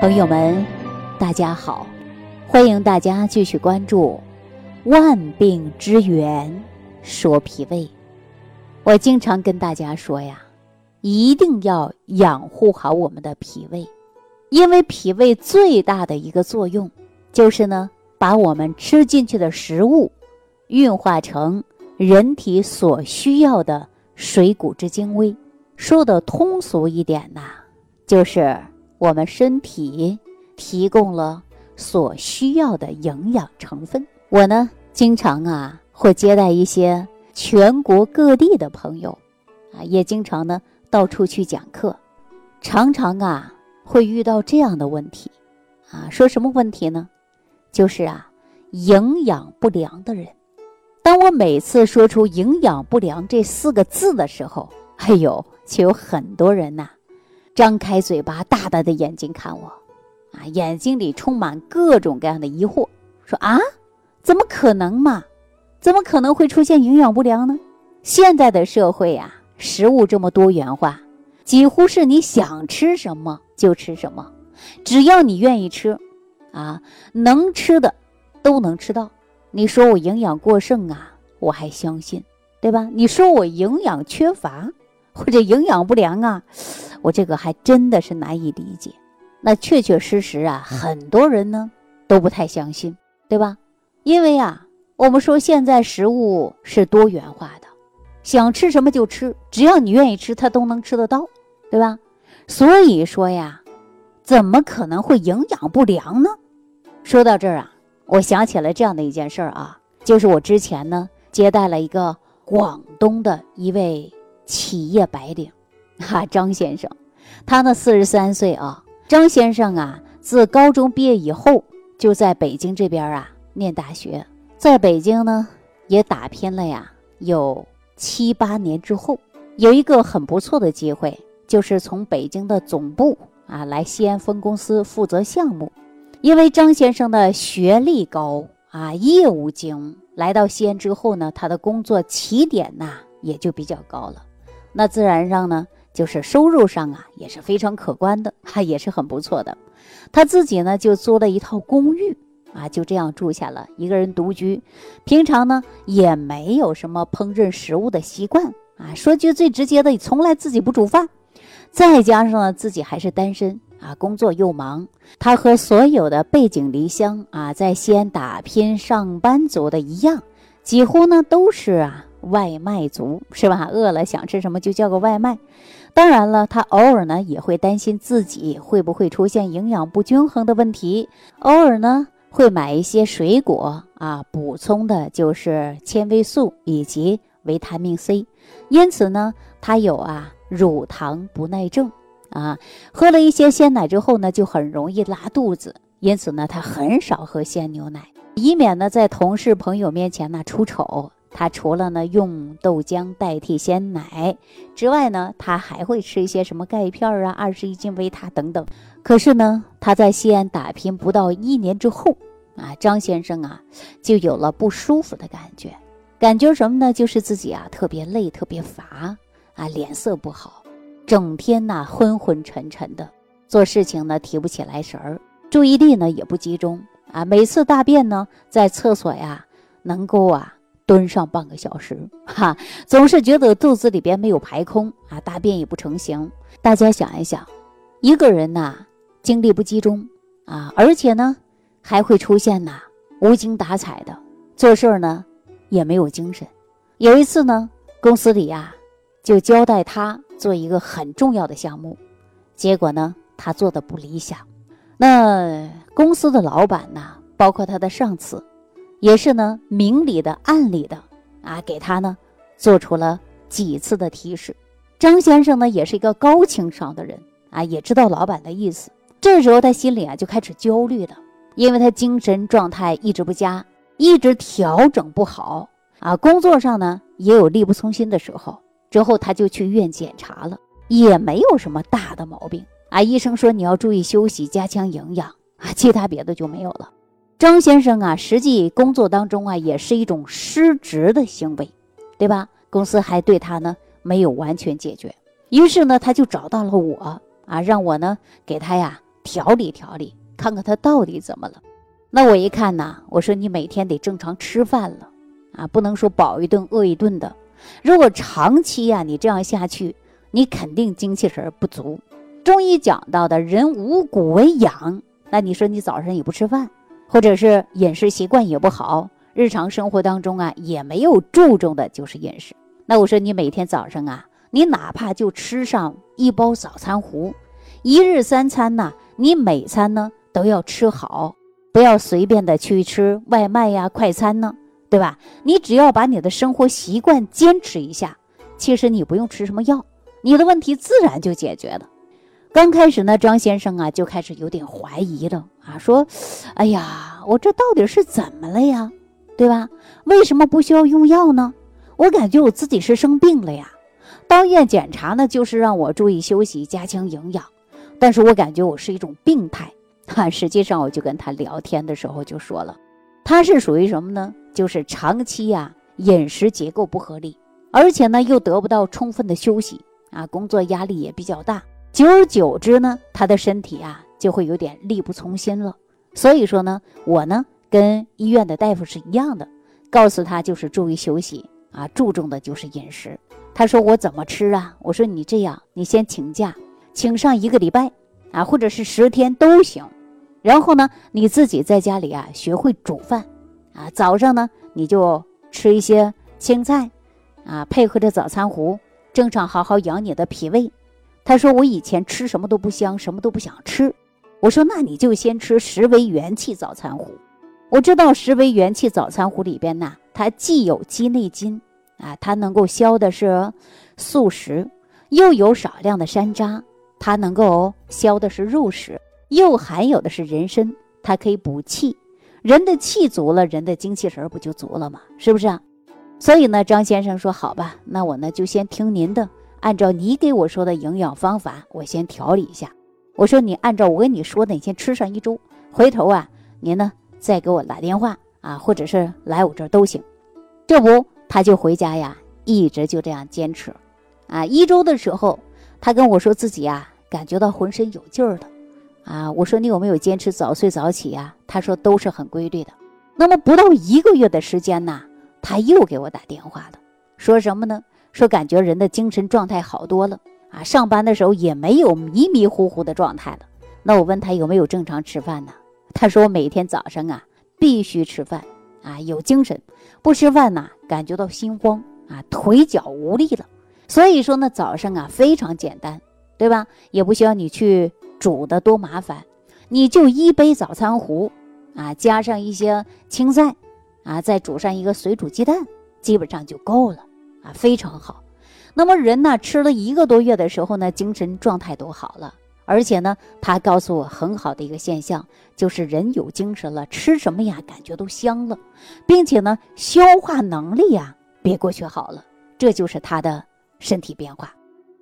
朋友们，大家好，欢迎大家继续关注《万病之源说脾胃》。我经常跟大家说呀，一定要养护好我们的脾胃，因为脾胃最大的一个作用就是呢，把我们吃进去的食物运化成人体所需要的水谷之精微。说的通俗一点呐，就是。我们身体提供了所需要的营养成分。我呢，经常啊会接待一些全国各地的朋友，啊，也经常呢到处去讲课，常常啊会遇到这样的问题，啊，说什么问题呢？就是啊，营养不良的人。当我每次说出“营养不良”这四个字的时候，哎呦，就有很多人呐。张开嘴巴，大大的眼睛看我，啊，眼睛里充满各种各样的疑惑，说啊，怎么可能嘛？怎么可能会出现营养不良呢？现在的社会呀，食物这么多元化，几乎是你想吃什么就吃什么，只要你愿意吃，啊，能吃的都能吃到。你说我营养过剩啊，我还相信，对吧？你说我营养缺乏或者营养不良啊？我这个还真的是难以理解，那确确实实啊，很多人呢都不太相信，对吧？因为啊，我们说现在食物是多元化的，想吃什么就吃，只要你愿意吃，它都能吃得到，对吧？所以说呀，怎么可能会营养不良呢？说到这儿啊，我想起了这样的一件事儿啊，就是我之前呢接待了一个广东的一位企业白领。哈，张先生，他呢四十三岁啊。张先生啊，自高中毕业以后就在北京这边啊念大学，在北京呢也打拼了呀，有七八年之后，有一个很不错的机会，就是从北京的总部啊来西安分公司负责项目。因为张先生的学历高啊，业务精，来到西安之后呢，他的工作起点呐也就比较高了，那自然上呢。就是收入上啊也是非常可观的，哈 也是很不错的。他自己呢就租了一套公寓啊，就这样住下了，一个人独居。平常呢也没有什么烹饪食物的习惯啊，说句最直接的，从来自己不煮饭。再加上呢自己还是单身啊，工作又忙，他和所有的背井离乡啊在西安打拼上班族的一样，几乎呢都是啊外卖族，是吧？饿了想吃什么就叫个外卖。当然了，他偶尔呢也会担心自己会不会出现营养不均衡的问题，偶尔呢会买一些水果啊，补充的就是纤维素以及维他命 C。因此呢，他有啊乳糖不耐症啊，喝了一些鲜奶之后呢，就很容易拉肚子。因此呢，他很少喝鲜牛奶，以免呢在同事朋友面前呢出丑。他除了呢用豆浆代替鲜奶之外呢，他还会吃一些什么钙片啊、二十一斤维他等等。可是呢，他在西安打拼不到一年之后，啊，张先生啊就有了不舒服的感觉。感觉什么呢？就是自己啊特别累、特别乏啊，脸色不好，整天呐昏昏沉沉的，做事情呢提不起来神儿，注意力呢也不集中啊。每次大便呢，在厕所呀能够啊。蹲上半个小时，哈，总是觉得肚子里边没有排空啊，大便也不成形。大家想一想，一个人呐，精力不集中啊，而且呢，还会出现呐无精打采的，做事儿呢也没有精神。有一次呢，公司里呀就交代他做一个很重要的项目，结果呢他做的不理想，那公司的老板呢，包括他的上司。也是呢，明里的暗里的啊，给他呢做出了几次的提示。张先生呢，也是一个高情商的人啊，也知道老板的意思。这时候他心里啊就开始焦虑了，因为他精神状态一直不佳，一直调整不好啊。工作上呢也有力不从心的时候。之后他就去医院检查了，也没有什么大的毛病啊。医生说你要注意休息，加强营养啊，其他别的就没有了。张先生啊，实际工作当中啊，也是一种失职的行为，对吧？公司还对他呢没有完全解决，于是呢，他就找到了我啊，让我呢给他呀调理调理，看看他到底怎么了。那我一看呢，我说你每天得正常吃饭了啊，不能说饱一顿饿一顿的。如果长期呀你这样下去，你肯定精气神不足。中医讲到的人五谷为养，那你说你早上也不吃饭，或者是饮食习惯也不好，日常生活当中啊也没有注重的就是饮食。那我说你每天早上啊，你哪怕就吃上一包早餐糊，一日三餐呢，你每餐呢都要吃好，不要随便的去吃外卖呀、快餐呢，对吧？你只要把你的生活习惯坚持一下，其实你不用吃什么药，你的问题自然就解决了。刚开始呢，张先生啊就开始有点怀疑了啊，说：“哎呀，我这到底是怎么了呀？对吧？为什么不需要用药呢？我感觉我自己是生病了呀。到医院检查呢，就是让我注意休息，加强营养。但是我感觉我是一种病态。哈，实际上我就跟他聊天的时候就说了，他是属于什么呢？就是长期呀饮食结构不合理，而且呢又得不到充分的休息啊，工作压力也比较大。”久而久之呢，他的身体啊就会有点力不从心了。所以说呢，我呢跟医院的大夫是一样的，告诉他就是注意休息啊，注重的就是饮食。他说我怎么吃啊？我说你这样，你先请假，请上一个礼拜啊，或者是十天都行。然后呢，你自己在家里啊学会煮饭啊，早上呢你就吃一些青菜啊，配合着早餐糊，正常好好养你的脾胃。他说：“我以前吃什么都不香，什么都不想吃。”我说：“那你就先吃十味元气早餐糊。我知道十味元气早餐糊里边呢，它既有鸡内金啊，它能够消的是素食，又有少量的山楂，它能够消的是肉食，又含有的是人参，它可以补气。人的气足了，人的精气神不就足了吗？是不是啊？所以呢，张先生说：好吧，那我呢就先听您的。”按照你给我说的营养方法，我先调理一下。我说你按照我跟你说的，你先吃上一周。回头啊，您呢再给我打电话啊，或者是来我这儿都行。这不，他就回家呀，一直就这样坚持。啊，一周的时候，他跟我说自己啊感觉到浑身有劲儿了。啊，我说你有没有坚持早睡早起呀？他说都是很规律的。那么不到一个月的时间呢，他又给我打电话了，说什么呢？说感觉人的精神状态好多了啊，上班的时候也没有迷迷糊糊的状态了。那我问他有没有正常吃饭呢？他说每天早上啊必须吃饭啊，有精神，不吃饭呢感觉到心慌啊，腿脚无力了。所以说呢早上啊非常简单，对吧？也不需要你去煮的多麻烦，你就一杯早餐糊啊，加上一些青菜啊，再煮上一个水煮鸡蛋，基本上就够了。啊，非常好。那么人呢，吃了一个多月的时候呢，精神状态都好了。而且呢，他告诉我很好的一个现象，就是人有精神了，吃什么呀，感觉都香了，并且呢，消化能力呀比过去好了。这就是他的身体变化。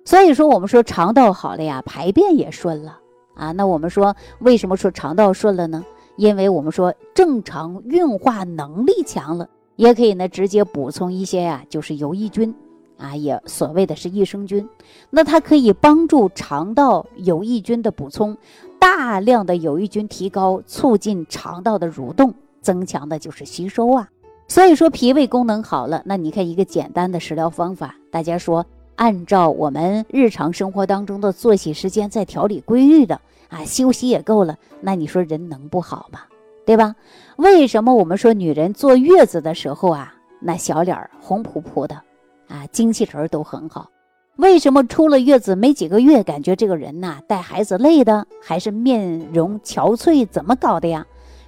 所以说，我们说肠道好了呀，排便也顺了啊。那我们说，为什么说肠道顺了呢？因为我们说正常运化能力强了。也可以呢，直接补充一些呀，就是有益菌，啊，也所谓的是益生菌，那它可以帮助肠道有益菌的补充，大量的有益菌提高，促进肠道的蠕动，增强的就是吸收啊。所以说脾胃功能好了，那你看一个简单的食疗方法，大家说按照我们日常生活当中的作息时间在调理规律的啊，休息也够了，那你说人能不好吗？对吧？为什么我们说女人坐月子的时候啊，那小脸红扑扑的，啊，精气神都很好？为什么出了月子没几个月，感觉这个人呐，带孩子累的，还是面容憔悴？怎么搞的呀？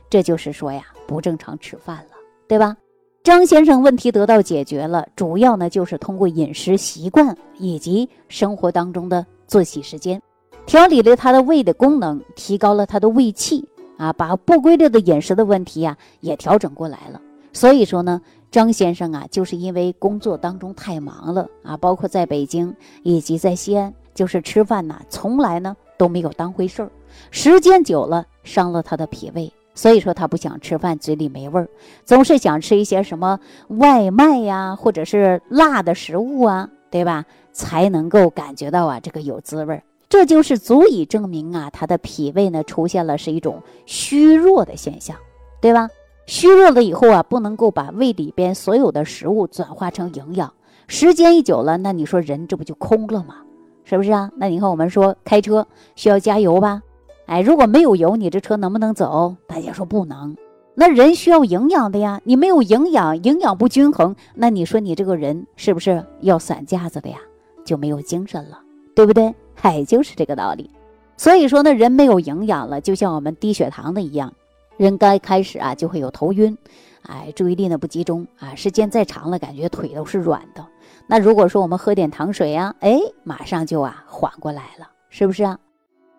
这就是说呀，不正常吃饭了，对吧？张先生问题得到解决了，主要呢就是通过饮食习惯以及生活当中的作息时间，调理了他的胃的功能，提高了他的胃气。啊，把不规律的饮食的问题呀也调整过来了。所以说呢，张先生啊，就是因为工作当中太忙了啊，包括在北京以及在西安，就是吃饭呐，从来呢都没有当回事儿。时间久了，伤了他的脾胃，所以说他不想吃饭，嘴里没味儿，总是想吃一些什么外卖呀，或者是辣的食物啊，对吧？才能够感觉到啊这个有滋味儿。这就是足以证明啊，他的脾胃呢出现了是一种虚弱的现象，对吧？虚弱了以后啊，不能够把胃里边所有的食物转化成营养，时间一久了，那你说人这不就空了吗？是不是啊？那你看我们说开车需要加油吧？哎，如果没有油，你这车能不能走？大家说不能。那人需要营养的呀，你没有营养，营养不均衡，那你说你这个人是不是要散架子的呀？就没有精神了，对不对？哎，就是这个道理。所以说呢，人没有营养了，就像我们低血糖的一样，人刚开始啊就会有头晕，哎，注意力呢不集中啊，时间再长了，感觉腿都是软的。那如果说我们喝点糖水呀，哎，马上就啊缓过来了，是不是啊？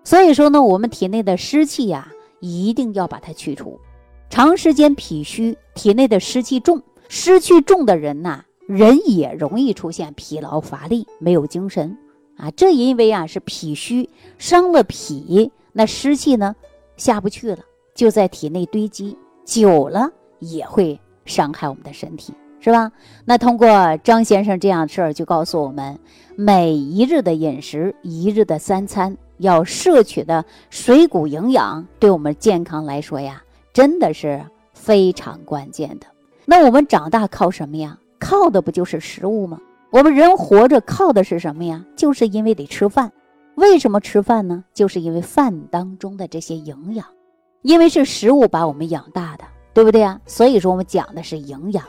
所以说呢，我们体内的湿气呀，一定要把它去除。长时间脾虚，体内的湿气重，湿气重的人呐，人也容易出现疲劳乏力，没有精神。啊，这因为啊是脾虚伤了脾，那湿气呢下不去了，就在体内堆积，久了也会伤害我们的身体，是吧？那通过张先生这样的事儿，就告诉我们，每一日的饮食，一日的三餐要摄取的水谷营养，对我们健康来说呀，真的是非常关键的。那我们长大靠什么呀？靠的不就是食物吗？我们人活着靠的是什么呀？就是因为得吃饭。为什么吃饭呢？就是因为饭当中的这些营养，因为是食物把我们养大的，对不对啊？所以说我们讲的是营养。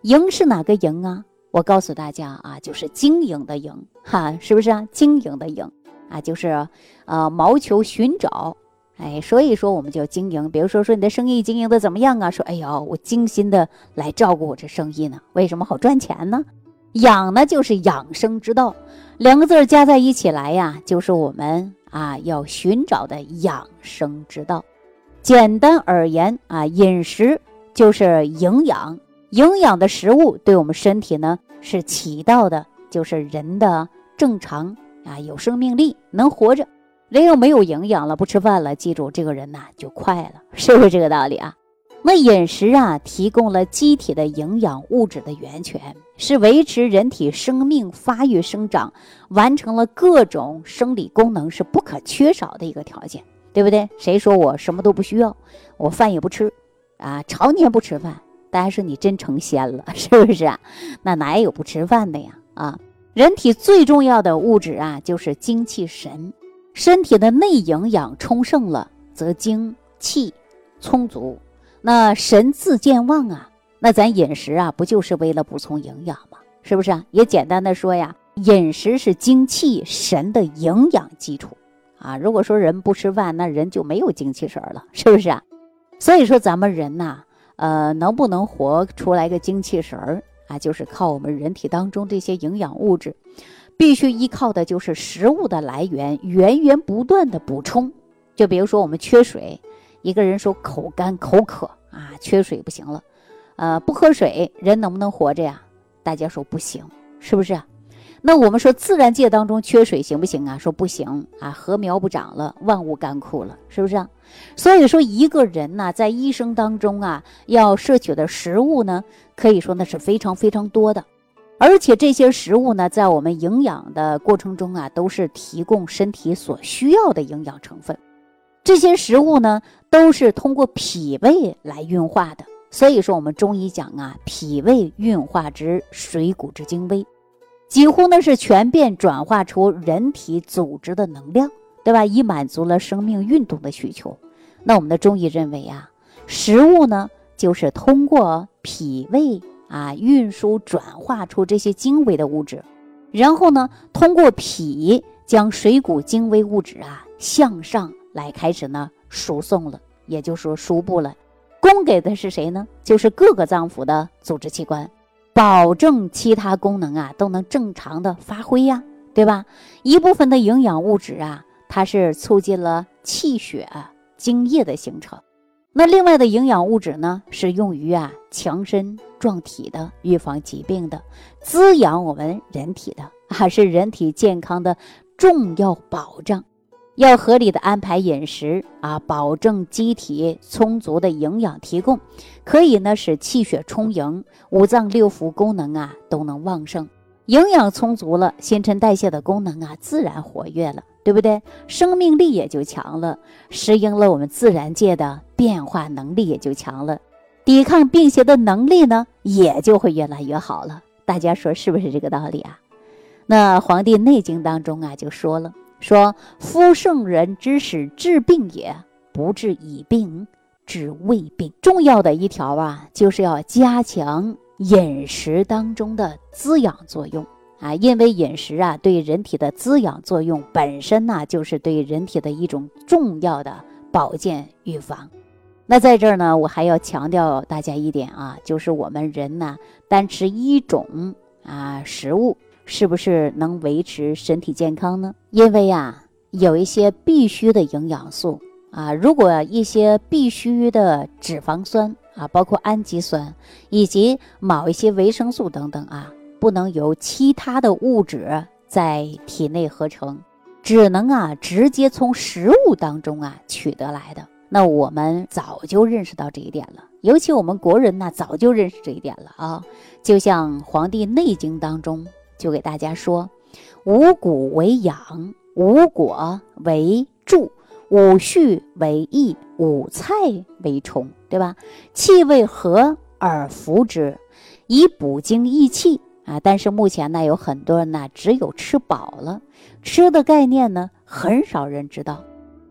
营是哪个营啊？我告诉大家啊，就是经营的营，哈，是不是啊？经营的营啊，就是呃，谋求寻找，哎，所以说我们叫经营。比如说说你的生意经营的怎么样啊？说哎呦，我精心的来照顾我这生意呢，为什么好赚钱呢？养呢，就是养生之道，两个字儿加在一起来呀，就是我们啊要寻找的养生之道。简单而言啊，饮食就是营养，营养的食物对我们身体呢是起到的，就是人的正常啊有生命力，能活着。人要没有营养了，不吃饭了，记住这个人呐就快了，是不是这个道理啊？那饮食啊，提供了机体的营养物质的源泉，是维持人体生命发育生长、完成了各种生理功能是不可缺少的一个条件，对不对？谁说我什么都不需要，我饭也不吃，啊，常年不吃饭，大家说你真成仙了，是不是啊？那哪有不吃饭的呀？啊，人体最重要的物质啊，就是精气神，身体的内营养充盛了，则精气充足。那神自健旺啊，那咱饮食啊，不就是为了补充营养吗？是不是啊？也简单的说呀，饮食是精气神的营养基础啊。如果说人不吃饭，那人就没有精气神了，是不是啊？所以说咱们人呐，呃，能不能活出来个精气神儿啊，就是靠我们人体当中这些营养物质，必须依靠的就是食物的来源，源源不断的补充。就比如说我们缺水。一个人说口干口渴啊，缺水不行了，呃，不喝水人能不能活着呀？大家说不行，是不是？那我们说自然界当中缺水行不行啊？说不行啊，禾苗不长了，万物干枯了，是不是？啊所以说一个人呢，在一生当中啊，要摄取的食物呢，可以说那是非常非常多的，而且这些食物呢，在我们营养的过程中啊，都是提供身体所需要的营养成分。这些食物呢，都是通过脾胃来运化的。所以说，我们中医讲啊，脾胃运化之水谷之精微，几乎呢是全变转化出人体组织的能量，对吧？以满足了生命运动的需求。那我们的中医认为啊，食物呢就是通过脾胃啊运输转化出这些精微的物质，然后呢通过脾将水谷精微物质啊向上。来开始呢，输送了，也就是说输布了，供给的是谁呢？就是各个脏腑的组织器官，保证其他功能啊都能正常的发挥呀，对吧？一部分的营养物质啊，它是促进了气血、精液的形成，那另外的营养物质呢，是用于啊强身壮体的，预防疾病的，滋养我们人体的，还是人体健康的重要保障。要合理的安排饮食啊，保证机体充足的营养提供，可以呢使气血充盈，五脏六腑功能啊都能旺盛。营养充足了，新陈代谢的功能啊自然活跃了对不对？生命力也就强了，适应了我们自然界的变化能力也就强了，抵抗病邪的能力呢也就会越来越好了。大家说是不是这个道理啊？那《黄帝内经》当中啊就说了，说夫圣人之使治病也，不治已病，治未病。重要的一条啊，就是要加强饮食当中的滋养作用。啊，因为饮食啊，对人体的滋养作用本身呢，就是对人体的一种重要的保健预防。那在这儿呢，我还要强调大家一点啊，就是我们人呢，单吃一种啊食物，是不是能维持身体健康呢？因为啊，有一些必须的营养素啊，如果一些必须的脂肪酸啊，包括氨基酸以及某一些维生素等等啊。不能由其他的物质在体内合成，只能啊直接从食物当中啊取得来的。那我们早就认识到这一点了，尤其我们国人呢早就认识这一点了啊。就像《黄帝内经》当中就给大家说：五谷为养，五果为助，五畜为益，五菜为充，对吧？气味和而服之，以补精益气。啊，但是目前呢，有很多人呢，只有吃饱了，吃的概念呢，很少人知道，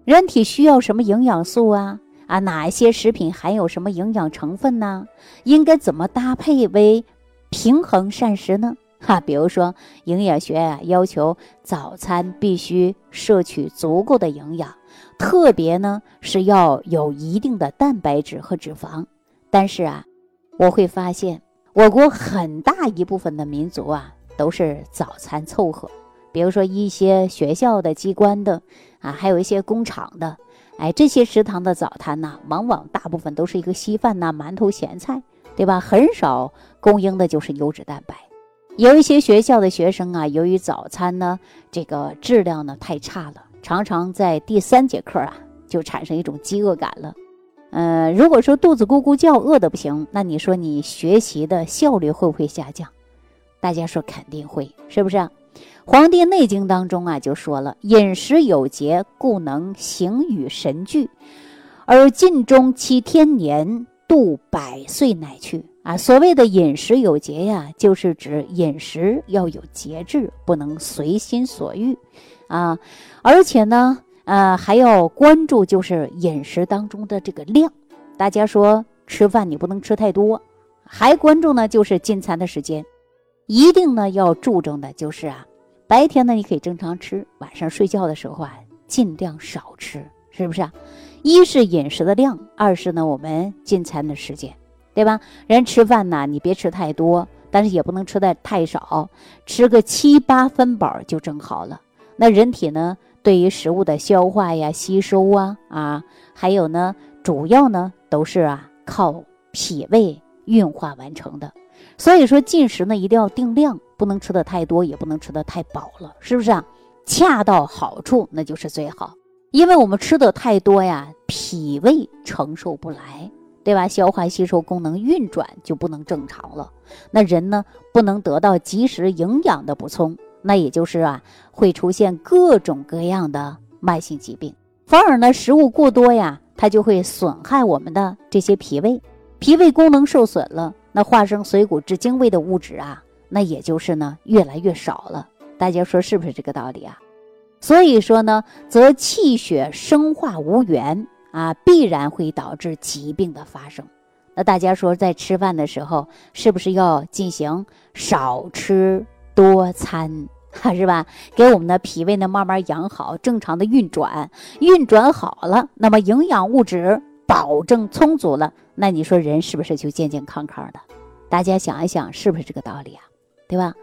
人体需要什么营养素啊？啊，哪一些食品含有什么营养成分呢？应该怎么搭配为平衡膳食呢？哈，比如说营养学啊，要求早餐必须摄取足够的营养，特别呢是要有一定的蛋白质和脂肪。但是啊，我会发现。我国很大一部分的民族啊，都是早餐凑合，比如说一些学校的、机关的啊，还有一些工厂的，哎，这些食堂的早餐呢，往往大部分都是一个稀饭呐、馒头、咸菜，对吧？很少供应的就是优质蛋白。有一些学校的学生啊，由于早餐呢这个质量呢太差了，常常在第三节课啊就产生一种饥饿感了。呃，如果说肚子咕咕叫，饿的不行，那你说你学习的效率会不会下降？大家说肯定会，是不是啊？《黄帝内经》当中啊就说了：“饮食有节，故能形与神俱，而尽终其天年，度百岁乃去。”啊，所谓的饮食有节呀，就是指饮食要有节制，不能随心所欲啊，而且呢。呃，还要关注就是饮食当中的这个量，大家说吃饭你不能吃太多，还关注呢就是进餐的时间，一定呢要注重的就是啊，白天呢你可以正常吃，晚上睡觉的时候啊尽量少吃，是不是啊？一是饮食的量，二是呢我们进餐的时间，对吧？人吃饭呢你别吃太多，但是也不能吃的太少，吃个七八分饱就正好了。那人体呢？对于食物的消化呀、吸收啊啊，还有呢，主要呢都是啊靠脾胃运化完成的。所以说进食呢一定要定量，不能吃的太多，也不能吃的太饱了，是不是啊？恰到好处那就是最好。因为我们吃的太多呀，脾胃承受不来，对吧？消化吸收功能运转就不能正常了，那人呢不能得到及时营养的补充。那也就是啊，会出现各种各样的慢性疾病。反而呢，食物过多呀，它就会损害我们的这些脾胃，脾胃功能受损了，那化生髓骨之精微的物质啊，那也就是呢越来越少了。大家说是不是这个道理啊？所以说呢，则气血生化无源啊，必然会导致疾病的发生。那大家说，在吃饭的时候，是不是要进行少吃？多餐，是吧？给我们的脾胃呢慢慢养好，正常的运转，运转好了，那么营养物质保证充足了，那你说人是不是就健健康康的？大家想一想，是不是这个道理啊？对吧？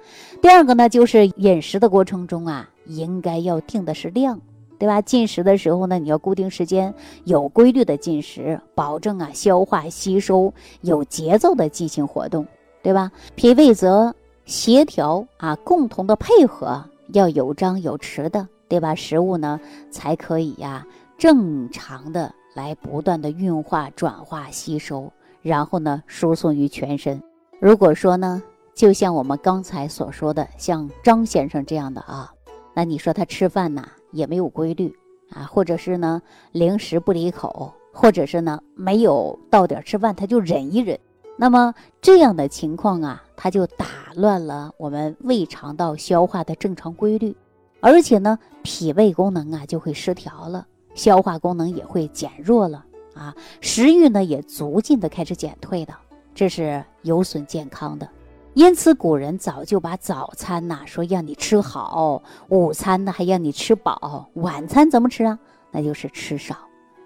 第二个呢，就是饮食的过程中啊，应该要定的是量，对吧？进食的时候呢，你要固定时间，有规律的进食，保证啊消化吸收有节奏的进行活动，对吧？脾胃则。协调啊，共同的配合要有张有弛的，对吧？食物呢才可以呀，正常的来不断的运化、转化、吸收，然后呢输送于全身。如果说呢，就像我们刚才所说的，像张先生这样的啊，那你说他吃饭呐，也没有规律啊，或者是呢零食不离口，或者是呢没有到点吃饭他就忍一忍，那么这样的情况啊，它就打乱了我们胃肠道消化的正常规律，而且呢脾胃功能啊就会失调了，消化功能也会减弱了啊，食欲呢也逐渐的开始减退的，这是有损健康的。因此，古人早就把早餐呐说让你吃好，午餐呢还让你吃饱，晚餐怎么吃啊？那就是吃少。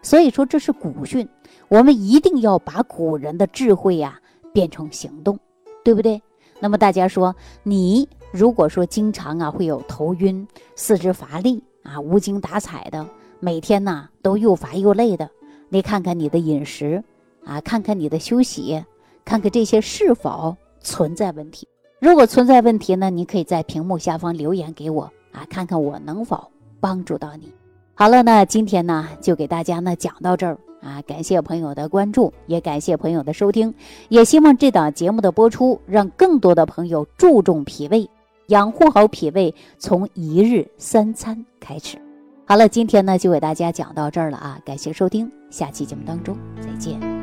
所以说这是古训，我们一定要把古人的智慧呀变成行动，对不对？那么大家说，你如果说经常啊会有头晕、四肢乏力啊、无精打采的，每天呐都又乏又累的，你看看你的饮食啊，看看你的休息，看看这些是否。存在问题，如果存在问题呢，你可以在屏幕下方留言给我啊，看看我能否帮助到你。好了，那今天呢就给大家呢讲到这儿啊，感谢朋友的关注，也感谢朋友的收听，也希望这档节目的播出让更多的朋友注重脾胃，养护好脾胃，从一日三餐开始。好了，今天呢就给大家讲到这儿了啊，感谢收听，下期节目当中再见。